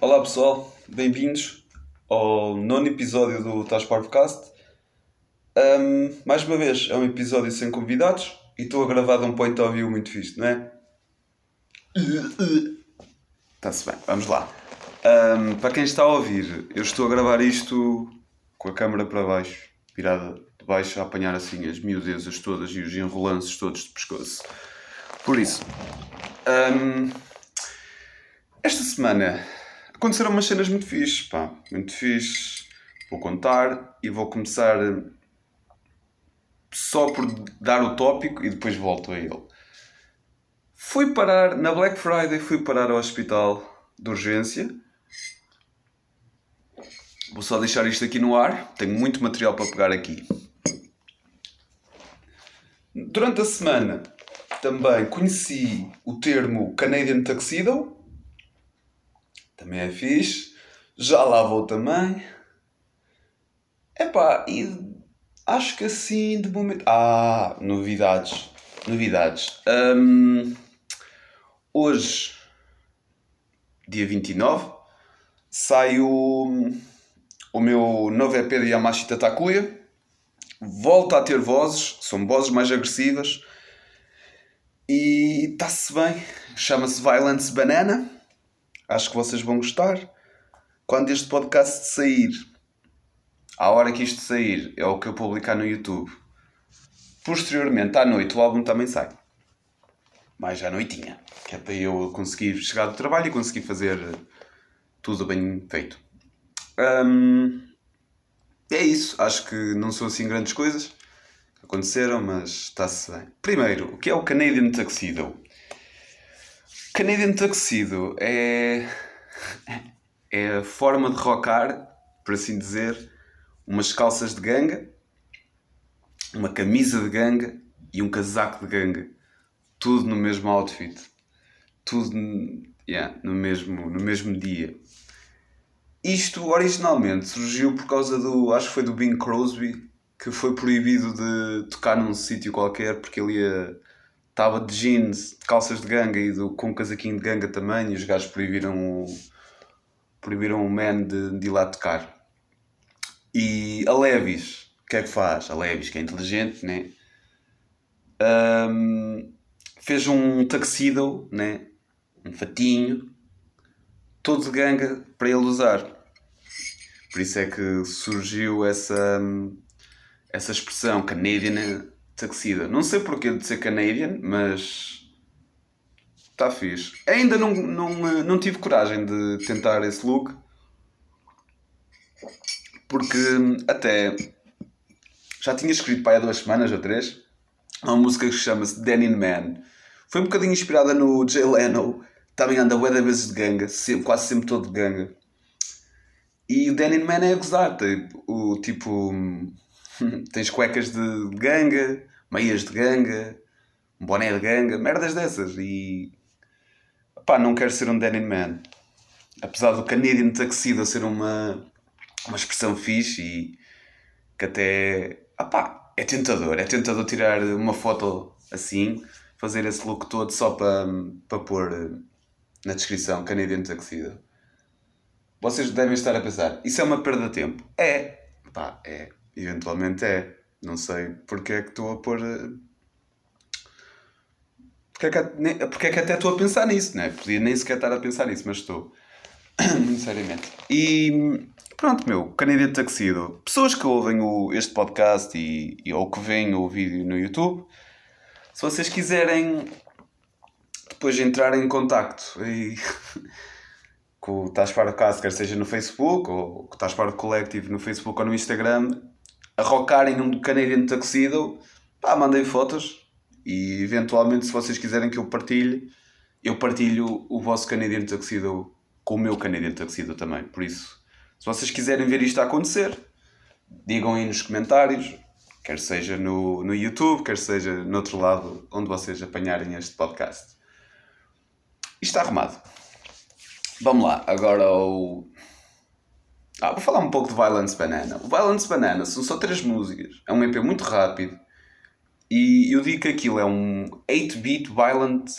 Olá pessoal, bem-vindos ao nono episódio do Tás Parvocast. Um, mais uma vez, é um episódio sem convidados e estou a gravar de um point of view muito fixe, não é? Está-se bem, vamos lá. Um, para quem está a ouvir, eu estou a gravar isto com a câmera para baixo, virada de baixo, a apanhar assim as miudezas todas e os enrolances todos de pescoço. Por isso, um, esta semana aconteceram umas cenas muito fixes, pá, muito fixes. Vou contar e vou começar só por dar o tópico e depois volto a ele. Fui parar, na Black Friday, fui parar ao hospital de urgência. Vou só deixar isto aqui no ar, tenho muito material para pegar aqui. Durante a semana também conheci o termo Canadian Tuxedo, também é fixe. Já lá vou também. Epá, e acho que assim de momento. Ah, novidades. Novidades. Um, hoje, dia 29, sai o, o meu novo EP de Yamashita Takuya. Volta a ter vozes, são vozes mais agressivas. E está-se bem. Chama-se Violence Banana. Acho que vocês vão gostar. Quando este podcast sair, à hora que isto sair, é o que eu publicar no YouTube. Posteriormente, à noite, o álbum também sai. Mais à noitinha. Que é para eu conseguir chegar do trabalho e conseguir fazer tudo bem feito. É isso. Acho que não são assim grandes coisas aconteceram, mas está-se bem. Primeiro, o que é o Canadian Tuxedo? Canadian Tuxedo é, é a forma de rocar, por assim dizer, umas calças de ganga, uma camisa de ganga e um casaco de ganga. Tudo no mesmo outfit. Tudo yeah, no, mesmo, no mesmo dia. Isto originalmente surgiu por causa do. Acho que foi do Bing Crosby que foi proibido de tocar num sítio qualquer porque ele ia estava de jeans, de calças de ganga e do, com um casaquinho de ganga também, e os gajos proibiram o, proibiram o man de, de ir lá tocar. E a Levis, o que é que faz? A Levis, que é inteligente, né? Um, fez um tuxedo, né? um fatinho, todo de ganga para ele usar. Por isso é que surgiu essa, essa expressão Canadian Tuxedo. Não sei porquê de ser Canadian, mas está fixe. Ainda não, não, não tive coragem de tentar esse look. Porque até já tinha escrito para há duas semanas ou três uma música que chama-se Denim Man. Foi um bocadinho inspirada no Jay Leno. Também anda bué vezes de ganga, sempre, quase sempre todo de ganga. E o Denim Man é a gozar. Tipo, o, tipo tens cuecas de ganga, meias de ganga, um boné de ganga, merdas dessas. E pá, não quero ser um denim man. Apesar do Canadian Tuxedo ser uma, uma expressão fixe e que até pá, é tentador. É tentador tirar uma foto assim, fazer esse look todo só para, para pôr na descrição Canadian Tuxedo. Vocês devem estar a pensar, isso é uma perda de tempo. É, pá, é. Eventualmente é. Não sei porque é que estou a pôr. Eh, porque é, que, porque é que até estou a pensar nisso, né? Podia nem sequer estar a pensar nisso, mas estou. Muito seriamente. E pronto, meu, Canadian Taxido. Pessoas que ouvem o, este podcast e, e, ou que veem o vídeo no YouTube, se vocês quiserem depois entrar em contacto e, com o Taspar Cast, quer seja no Facebook ou com o Taspar Collective no Facebook ou no Instagram, a rocarem um Canadian Tuxedo, pá, mandei fotos e eventualmente se vocês quiserem que eu partilhe, eu partilho o vosso Canadian Tuxedo com o meu Canadian Tuxedo também. Por isso, se vocês quiserem ver isto a acontecer, digam aí nos comentários, quer seja no, no YouTube, quer seja no outro lado, onde vocês apanharem este podcast. Isto está arrumado. Vamos lá, agora ao ah, vou falar um pouco de Violence Banana. O Violence Banana são só três músicas. É um EP muito rápido. E eu digo que aquilo é um 8-beat violent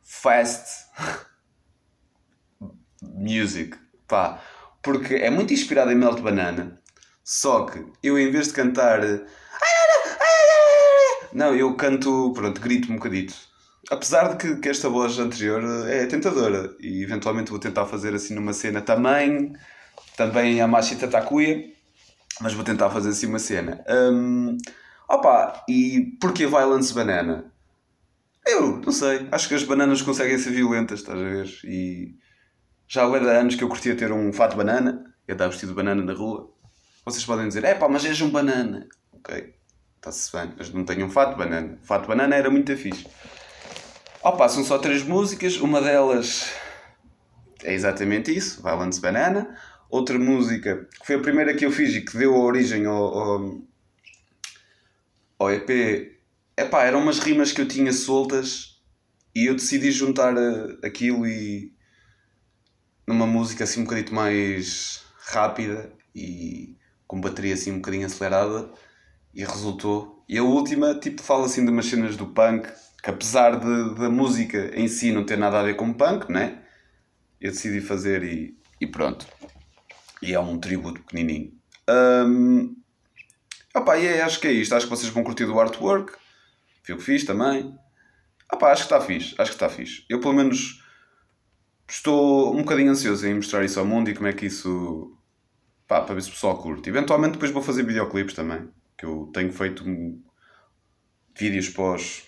fast music. Pá, porque é muito inspirado em Melt Banana. Só que eu, em vez de cantar. Não, eu canto. Pronto, grito um bocadito. Apesar de que, que esta voz anterior é tentadora. E eventualmente vou tentar fazer assim numa cena também. Também a Machita Takuya. Mas vou tentar fazer assim uma cena. Um, opa, e porquê Violence Banana? Eu não sei. Acho que as bananas conseguem ser violentas, estás a ver? E já há anos que eu curtia ter um fato banana. Eu andava vestido de banana na rua. Vocês podem dizer, é pá, mas és um banana. Ok, está-se bem, mas não tenho um fato banana. O fato banana era muito fixe. Opa, são só três músicas. Uma delas é exatamente isso, Violence Banana. Outra música, que foi a primeira que eu fiz e que deu origem ao, ao, ao EP, epá, eram umas rimas que eu tinha soltas e eu decidi juntar eh, aquilo e numa música assim um bocadinho mais rápida e com bateria assim um bocadinho acelerada e resultou. E a última, tipo, fala assim de umas cenas do punk, que apesar de, da música em si não ter nada a ver com punk, né? Eu decidi fazer e, e pronto. E é um tributo pequenininho. Um, opa, e é, acho que é isto. Acho que vocês vão curtir do artwork. Foi o que fiz também. Opa, acho que está fixe. Acho que está fixe. Eu, pelo menos, estou um bocadinho ansioso em mostrar isso ao mundo e como é que isso. Pá, para ver se o pessoal curte. Eventualmente, depois vou fazer videoclipes também. Que eu tenho feito vídeos pós.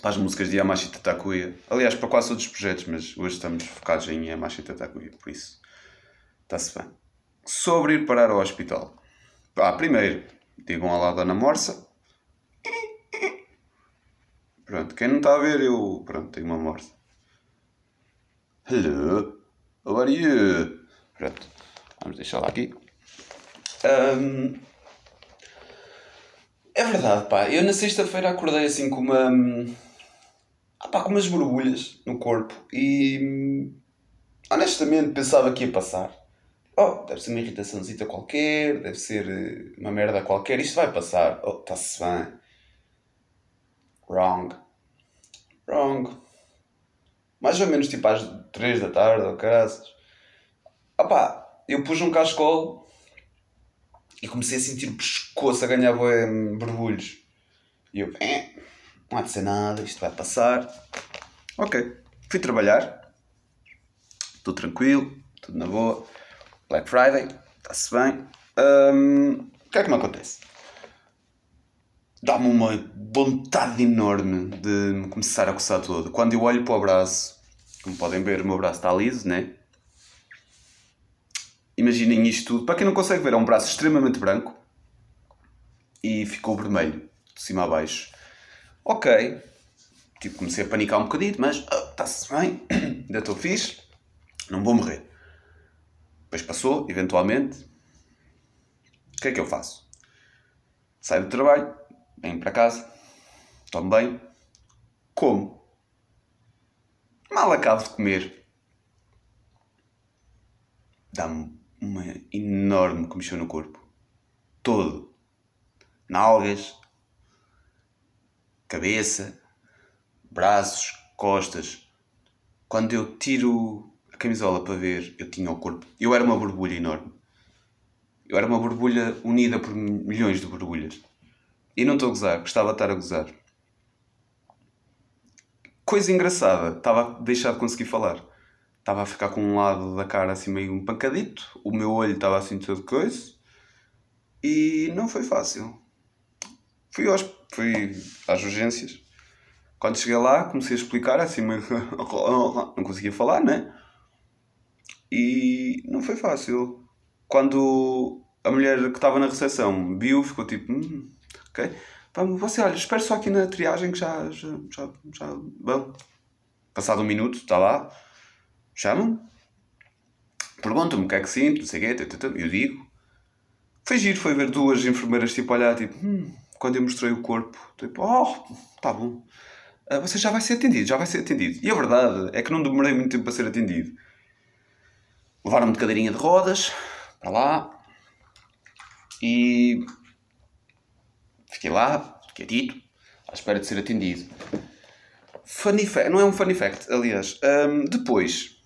Para as músicas de Yamashita Takuya. Aliás, para quase todos os projetos, mas hoje estamos focados em Yamashita Takuya, por isso. Está-se bem. Sobre ir parar ao hospital. Ah, primeiro, digam lá Dona Morsa. Pronto, quem não está a ver, eu. Pronto, tenho uma morsa. Hello, how are you? Pronto, vamos deixá-la aqui. Um, é verdade, pá. Eu na sexta-feira acordei assim com uma. Ah, pá, com umas borbulhas no corpo e. Honestamente pensava que ia passar oh, deve ser uma irritaçãozita qualquer, deve ser eh, uma merda qualquer, isto vai passar. Oh, está-se bem. Wrong. Wrong. Mais ou menos tipo às 3 da tarde, ou oh, caraças. Opá, eu pus um cascol e comecei a sentir o pescoço a ganhar borbulhos. E eu, eh, não há de ser nada, isto vai passar. Ok, fui trabalhar, estou tranquilo, tudo na boa. Black Friday, está-se bem. Um, o que é que me acontece? Dá-me uma vontade enorme de me começar a coçar todo. Quando eu olho para o braço, como podem ver, o meu braço está liso, né? Imaginem isto tudo. Para quem não consegue ver, é um braço extremamente branco e ficou vermelho, de cima a baixo. Ok. Tipo, comecei a panicar um bocadinho, mas está-se oh, bem, ainda estou fixe, não vou morrer. Depois passou, eventualmente. O que é que eu faço? Saio do trabalho, venho para casa, tomo bem, como. Mal acabo de comer. Dá-me uma enorme comichão no corpo. Todo. Nalgas, cabeça, braços, costas. Quando eu tiro camisola para ver, eu tinha o corpo. Eu era uma borbulha enorme. Eu era uma borbulha unida por milhões de borbulhas. E não estou a gozar, gostava de estar a gozar. Coisa engraçada, estava a deixar de conseguir falar. Estava a ficar com um lado da cara assim meio um pancadito, o meu olho estava assim todo coisa. E não foi fácil. Fui, aos, fui às urgências. Quando cheguei lá, comecei a explicar assim meio. não conseguia falar, né? E não foi fácil. Quando a mulher que estava na recepção viu, ficou tipo, hum, ok. Você, olha, espero só aqui na triagem que já. já, já, já bom. Passado um minuto, está lá, chamam perguntam-me o que é que sinto, não sei o quê, eu digo. Foi giro, foi ver duas enfermeiras tipo olhar, tipo, hum, quando eu mostrei o corpo, tipo, oh, tá bom, uh, você já vai ser atendido, já vai ser atendido. E a verdade é que não demorei muito tempo para ser atendido. Levaram-me de cadeirinha de rodas para lá e fiquei lá, quietito, à espera de ser atendido. Funny fact, não é um funny fact, aliás. Um, depois,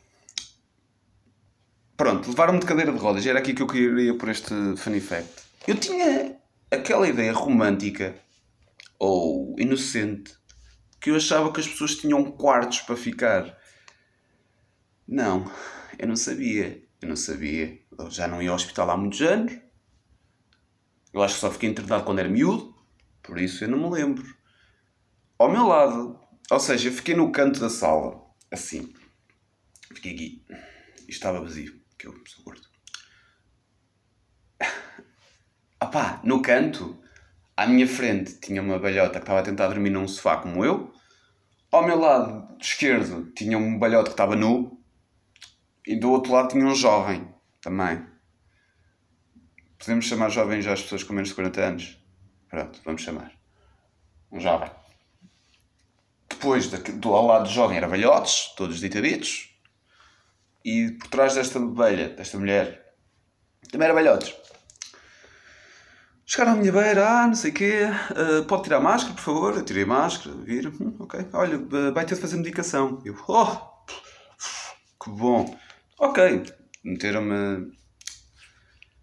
pronto, levaram-me de cadeira de rodas. Era aqui que eu queria por este funny fact. Eu tinha aquela ideia romântica ou inocente que eu achava que as pessoas tinham quartos para ficar. Não, eu não sabia. Eu não sabia. Eu já não ia ao hospital há muitos anos. Eu acho que só fiquei internado quando era miúdo. Por isso eu não me lembro. Ao meu lado, ou seja, eu fiquei no canto da sala, assim. Fiquei aqui. E estava vazio, que eu sou gordo. Opá, no canto, à minha frente, tinha uma balhota que estava a tentar dormir num sofá como eu. Ao meu lado esquerdo, tinha um balhote que estava nu. E do outro lado tinha um jovem, também. Podemos chamar jovem já as pessoas com menos de 40 anos? Pronto, vamos chamar. Um jovem. Depois, do ao lado do jovem, era velhotes, todos ditaditos. E por trás desta velha, desta mulher, também era velhotes. Chegaram à minha beira, ah, não sei o quê, uh, pode tirar a máscara, por favor? Eu tirei a máscara, viram, hum, ok. Olha, vai ter de fazer medicação. Eu, oh, que bom. Ok, meteram-me.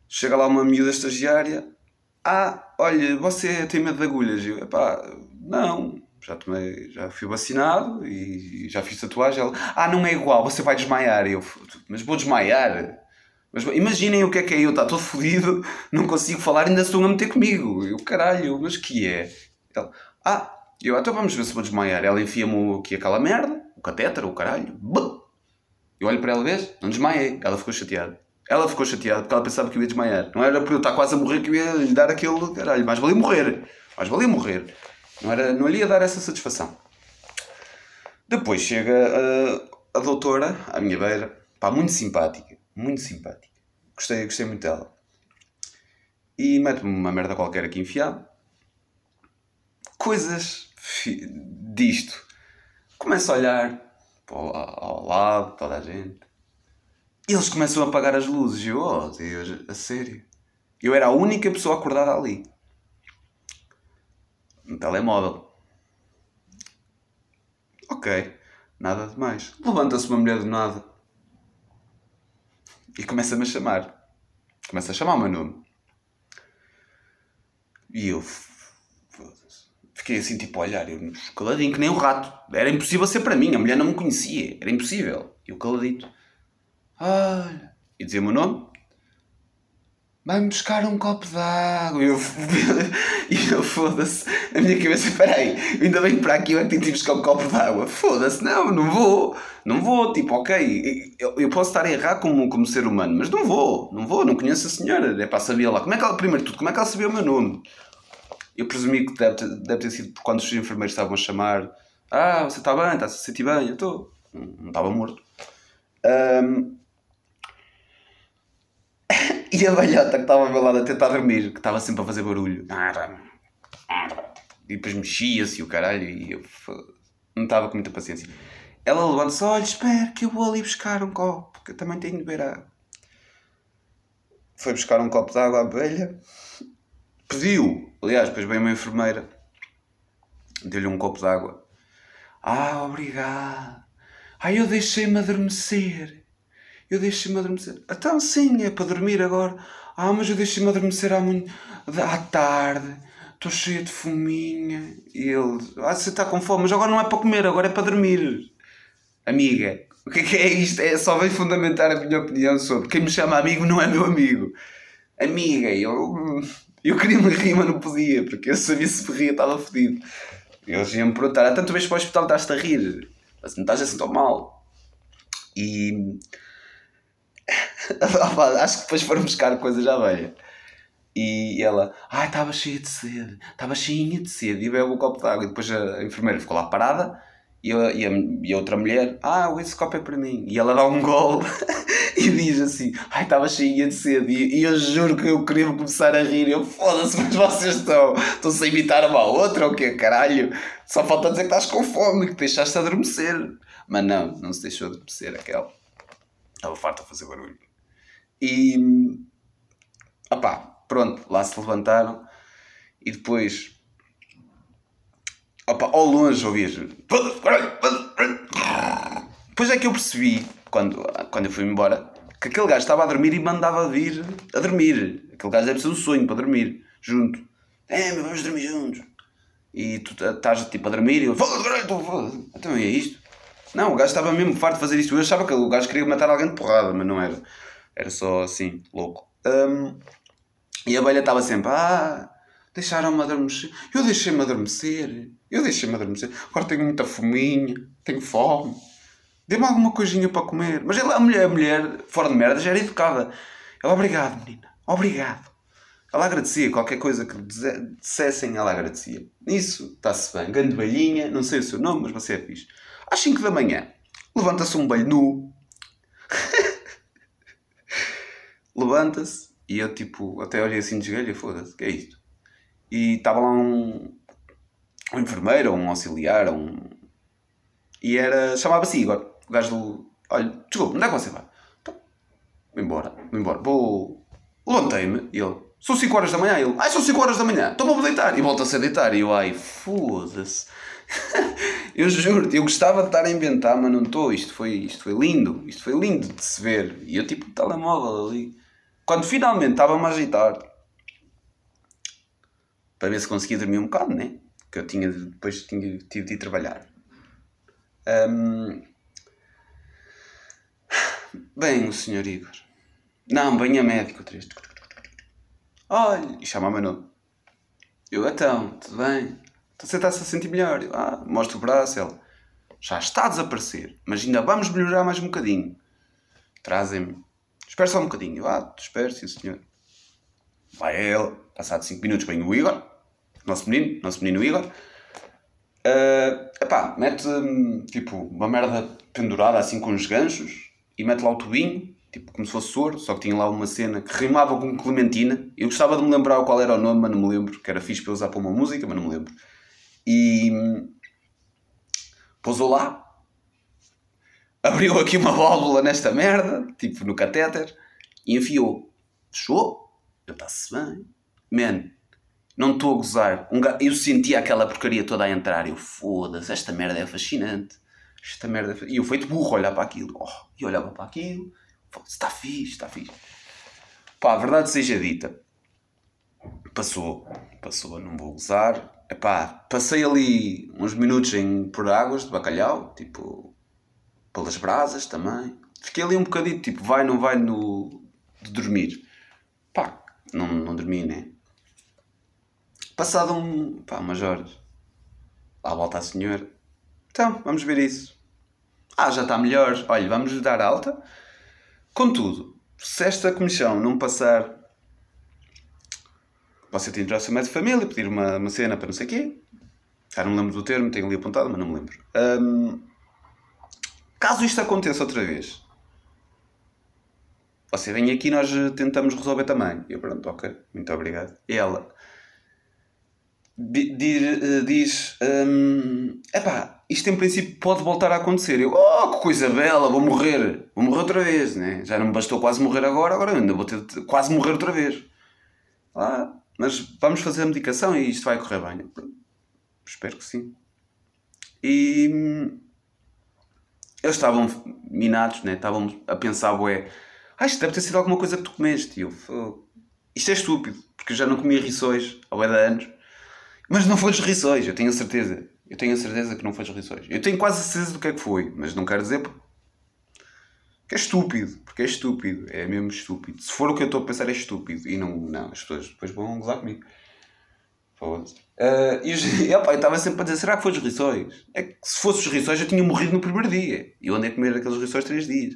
Chega lá uma miúda estagiária, ah, olha, você tem medo de agulhas? Eu, epá, não, já tomei, já fui vacinado e já fiz tatuagem. Ela, ah, não é igual, você vai desmaiar. Eu, mas vou desmaiar? Mas imaginem o que é que é eu, está todo fodido, não consigo falar, ainda estão a meter comigo. Eu, caralho, mas que é? Ela, ah, eu, então vamos ver se vou desmaiar. Ela enfia-me aqui aquela merda, o catéter, o caralho. Eu olho para ela, vês? Não desmaiei. Ela ficou chateada. Ela ficou chateada porque ela pensava que eu ia desmaiar. Não era por eu estar quase a morrer que eu ia lhe dar aquele caralho. Mais valia morrer. Mais valia morrer. Não, era, não lhe ia dar essa satisfação. Depois chega a, a doutora à minha beira. Pá, muito simpática. Muito simpática. Gostei, gostei muito dela. E mete-me uma merda qualquer aqui enfiada. Coisas disto. Começo a olhar ao, ao lado, toda a gente. E eles começam a apagar as luzes. E eu, oh Deus, a sério. Eu era a única pessoa acordada ali. No telemóvel. Ok, nada de mais. Levanta-se uma mulher do nada e começa-me a chamar. Começa a chamar o meu nome. E eu fiquei assim, tipo, a olhar, eu caladinho, que nem um rato. Era impossível ser para mim, a mulher não me conhecia, era impossível. E eu caladito. Olha. E dizia o meu nome vai-me buscar um copo de água. E eu, eu foda-se, a minha cabeça, peraí, ainda bem que para aqui eu é que tenho de buscar um copo de água. Foda-se, não, não vou, não vou, tipo, ok, eu, eu posso estar a errar como, como ser humano, mas não vou, não vou, não conheço a senhora, é para saber lá, como é que ela, primeiro de tudo, como é que ela sabia o meu nome? Eu presumi que deve ter, deve ter sido quando os enfermeiros estavam a chamar, ah, você está bem, está-se a sentir bem, eu estou, não estava morto. Um, e a velhota que estava ao meu lado a tentar dormir, que estava sempre a fazer barulho. E depois mexia-se o caralho e eu não estava com muita paciência. Ela levanta-se, olha, espera que eu vou ali buscar um copo, porque eu também tenho de beber água. Foi buscar um copo de água à velha, pediu, aliás, depois veio uma enfermeira, deu-lhe um copo de água. Ah, obrigado. Ai, eu deixei-me adormecer. Eu deixei-me adormecer. Então sim, é para dormir agora. Ah, mas eu deixei-me adormecer à, manhã, à tarde. Estou cheia de fominha. E ele, ah, você está com fome, mas agora não é para comer, agora é para dormir. Amiga, o que é, que é isto? É só vem fundamentar a minha opinião sobre quem me chama amigo não é meu amigo. Amiga, eu, eu queria me rir, mas não podia, porque eu sabia se me ria, estava fodido. Eles iam me perguntar, há tanto vez para o hospital estás-te a rir, mas não estás assim tão mal. E Acho que depois foram buscar coisas à velha. E ela, ai, estava cheia de sede, estava cheinha de sede, e bebe um copo de água. E depois a enfermeira ficou lá parada, e a, e a, e a outra mulher, ah, esse copo é para mim. E ela dá um gol e diz assim, ai, estava cheinha de sede. E, e, eu juro que eu queria começar a rir. Eu, foda-se, mas vocês estão, estão-se a imitar uma outra ou quê, caralho? Só falta dizer que estás com fome, que deixaste adormecer. Mas não, não se deixou adormecer aquela. Estava farto a fazer barulho. E. opá, pronto, lá se levantaram e depois. Opá, ao longe ouvias. Depois é que eu percebi, quando, quando eu fui embora, que aquele gajo estava a dormir e mandava vir a dormir. Aquele gajo deve ser um sonho para dormir, junto. É, mas vamos dormir juntos. E tu estás tipo a dormir e eu, foda-se. Então é isto. Não, o gajo estava mesmo farto de fazer isto. Eu achava que o gajo queria matar alguém de porrada, mas não era. Era só assim, louco. Um, e a abelha estava sempre, ah, deixaram-me adormecer. Eu deixei-me adormecer. Eu deixei-me adormecer. Agora tenho muita fominha, tenho fome. Dê-me alguma coisinha para comer. Mas ela, a mulher, a mulher, fora de merda, já era educada. Ela, obrigado, menina, obrigado. Ela agradecia qualquer coisa que dissessem, ela agradecia. Isso, está-se bem. Grande velhinha, não sei o seu nome, mas você é fixe. Às 5 da manhã, levanta-se um belho nu. levanta-se e eu, tipo, até olhei assim de esgalho, foda-se, que é isto? E estava lá um, um enfermeiro, ou um auxiliar, ou um... E era... chamava-se Igor. O gajo do... Olha, desculpa, onde é que você vai? Então, vou embora, vou embora. Vou... Levantei-me e ele... São 5 horas da manhã. Ele... Ai, são 5 horas da manhã. Então vou deitar. E volta-se a deitar. E eu, ai, foda-se. eu juro eu gostava de estar a inventar, mas não estou. Isto foi, isto foi lindo. Isto foi lindo de se ver. E eu, tipo, telemóvel ali. Quando finalmente estava-me a agitar para ver se conseguia dormir um bocado, né? Que eu tinha, depois tinha, tive de ir trabalhar. Um... Bem, o senhor Igor. Não, bem a médico. Olha, e chama-me nome. Eu, então, tudo bem? Então você está-se a sentir melhor? Eu, ah, mostra o braço. Ele, já está a desaparecer, mas ainda vamos melhorar mais um bocadinho. Trazem-me Espera só um bocadinho. Eu, ah, espero, sim senhor. Vai ele, passado 5 minutos vem o Igor, nosso menino, nosso menino Igor. Uh, epá, mete hum, tipo uma merda pendurada assim com os ganchos e mete lá o tubinho, tipo como se fosse soro, só que tinha lá uma cena que rimava com Clementina. Eu gostava de me lembrar qual era o nome, mas não me lembro, que era fixe para usar para uma música, mas não me lembro. E hum, pousou lá, abriu aqui uma válvula nesta merda, tipo no catéter, e enfiou. Fechou? Eu está-se bem. Man, não estou a gozar. Um gato, eu sentia aquela porcaria toda a entrar. Eu foda-se, esta merda é fascinante. Esta merda é E eu feito burro olhar para aquilo. Oh, e olhava para aquilo. Está fixe, está fixe. Pá, a verdade seja dita. Passou. Passou, não vou gozar. Epá, passei ali uns minutos em, por águas de bacalhau. Tipo, pelas brasas também. Fiquei ali um bocadinho, tipo, vai, não vai no, de dormir. Pá, não, não dormi, né? Passado um, pá, umas horas, lá volta a senhora. Então, vamos ver isso. Ah, já está melhor. Olha, vamos dar alta. Contudo, se esta comissão não passar, você tem de ir ao seu de família, pedir uma, uma cena para não sei o quê. Já não me lembro do termo, tenho ali apontado, mas não me lembro. Um, Caso isto aconteça outra vez, você vem aqui nós tentamos resolver também. Eu, pronto, ok, muito obrigado. E ela diz: hum, Epá, isto em princípio pode voltar a acontecer. Eu, oh, que coisa bela, vou morrer. Vou morrer outra vez, né? Já não me bastou quase morrer agora, agora ainda vou ter de quase morrer outra vez. Ah, mas vamos fazer a medicação e isto vai correr bem. Espero que sim. E hum, eles estavam minados, né? estavam a pensar, ué, ah, isto deve ter sido alguma coisa que tu comeste. E eu, isto é estúpido, porque eu já não comia rissóis há bué de anos. Mas não foi dos rissóis, eu tenho a certeza. Eu tenho a certeza que não foi dos rissóis. Eu tenho quase certeza do que é que foi, mas não quero dizer que é estúpido, porque é estúpido, é mesmo estúpido. Se for o que eu estou a pensar, é estúpido. E não, não, as pessoas depois vão gozar comigo. Foda-se. Uh, e, opa, eu estava sempre a dizer: será que foi os rissóis? É que se fosse os rissóis eu tinha morrido no primeiro dia. E eu andei a comer aqueles rissóis três dias.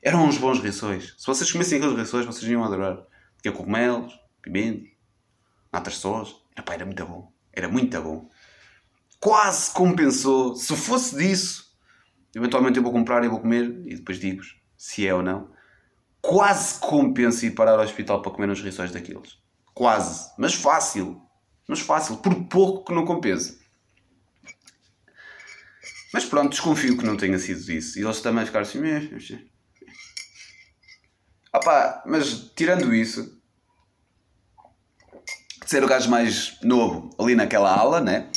Eram uns bons rissóis. Se vocês comessem aqueles rissóis, vocês iam adorar. Tinha cogumelos, pimentos, natas sós. Epá, era muito bom. Era muito bom. Quase compensou. Se fosse disso, eventualmente eu vou comprar e vou comer e depois digo se é ou não. Quase compensa ir parar ao hospital para comer uns rissóis daqueles. Quase. Mas fácil. Mas fácil, por pouco que não compensa. Mas pronto, desconfio que não tenha sido isso. E eles também ficaram assim. Opá, mas tirando isso, ser o gajo mais novo ali naquela ala, né?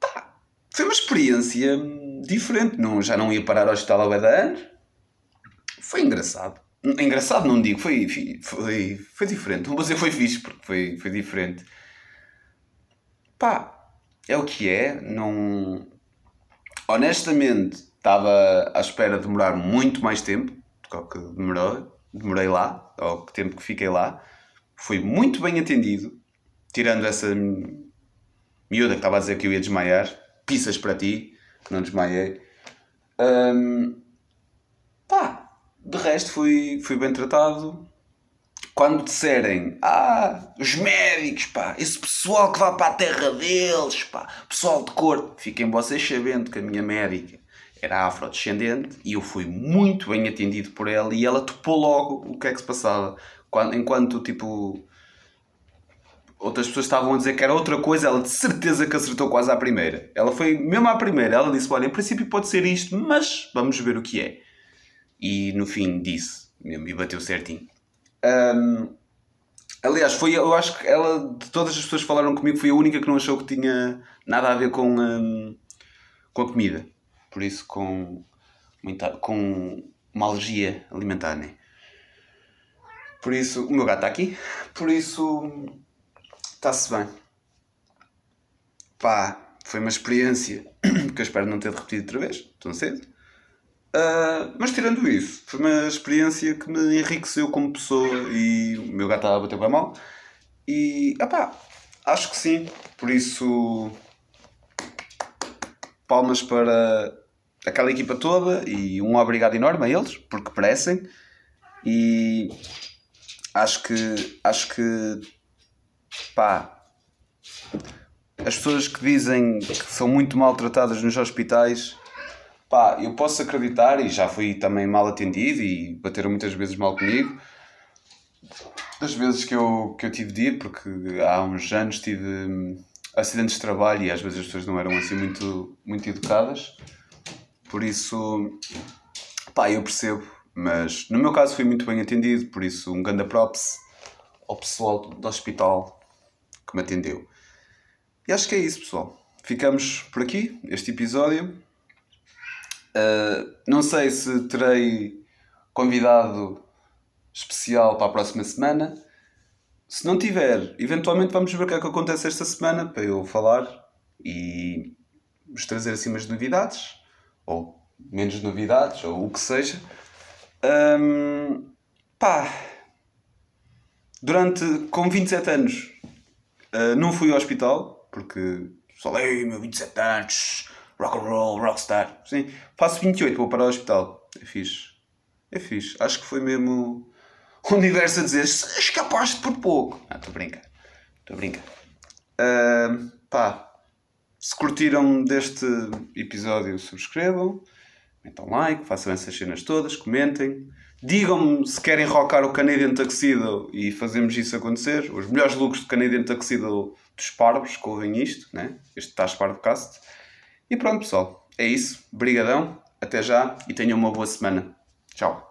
Pá, foi uma experiência diferente. Não, já não ia parar ao hospital há anos. foi engraçado. Engraçado não digo, foi, foi, foi diferente. Não vou dizer foi fixe, porque foi, foi diferente. Pá, é o que é. Não... Honestamente, estava à espera de demorar muito mais tempo do que demorou. Demorei lá, ao tempo que fiquei lá. Fui muito bem atendido, tirando essa miúda que estava a dizer que eu ia desmaiar. Pisas para ti, não desmaiei. Um, pá, de resto fui, fui bem tratado. Quando disserem, ah, os médicos, pá, esse pessoal que vai para a terra deles, pá, pessoal de cor, fiquem vocês sabendo que a minha médica era afrodescendente e eu fui muito bem atendido por ela e ela topou logo o que é que se passava. Quando, enquanto, tipo, outras pessoas estavam a dizer que era outra coisa, ela de certeza que acertou quase à primeira. Ela foi mesmo à primeira, ela disse: Olha, em princípio pode ser isto, mas vamos ver o que é. E no fim disse, mesmo, e bateu certinho. Um, aliás, foi, eu acho que ela, de todas as pessoas que falaram comigo, foi a única que não achou que tinha nada a ver com, um, com a comida. Por isso, com, com uma alergia alimentar, né? Por isso, o meu gato está aqui. Por isso, está-se bem. Pá, foi uma experiência que eu espero não ter repetido outra vez, tão cedo. Uh, mas tirando isso, foi uma experiência que me enriqueceu como pessoa e o meu gato estava a bater bem mal. E, pá, acho que sim. Por isso, palmas para aquela equipa toda e um obrigado enorme a eles, porque merecem. E acho que, acho que, pá, as pessoas que dizem que são muito maltratadas nos hospitais Pá, eu posso acreditar e já fui também mal atendido e bateram muitas vezes mal comigo. Das vezes que eu, que eu tive de ir, porque há uns anos tive hum, acidentes de trabalho e às vezes as pessoas não eram assim muito, muito educadas. Por isso, pá, eu percebo. Mas no meu caso fui muito bem atendido, por isso um grande props ao pessoal do hospital que me atendeu. E acho que é isso, pessoal. Ficamos por aqui, este episódio. Uh, não sei se terei convidado especial para a próxima semana. Se não tiver, eventualmente vamos ver o que é que acontece esta semana para eu falar e vos trazer assim umas novidades, ou menos novidades, ou o que seja. Um, pá, durante, com 27 anos, uh, não fui ao hospital, porque falei, meu 27 anos, rock and roll, rockstar. Sim, faço 28, vou para o hospital. É fixe. É fixe. Acho que foi mesmo o universo a dizer escapaste por pouco. Ah, estou a brincar. Estou a brincar. Uh, pá, se curtiram deste episódio, subscrevam, metam like, façam essas cenas todas, comentem. Digam-me se querem rockar o Canadian Tuxedo e fazemos isso acontecer. Os melhores looks do Canadian Tuxedo dos parvos, ouvem isto, né? este Tás Parvocast. E pronto, pessoal. É isso. Brigadão. Até já e tenham uma boa semana. Tchau.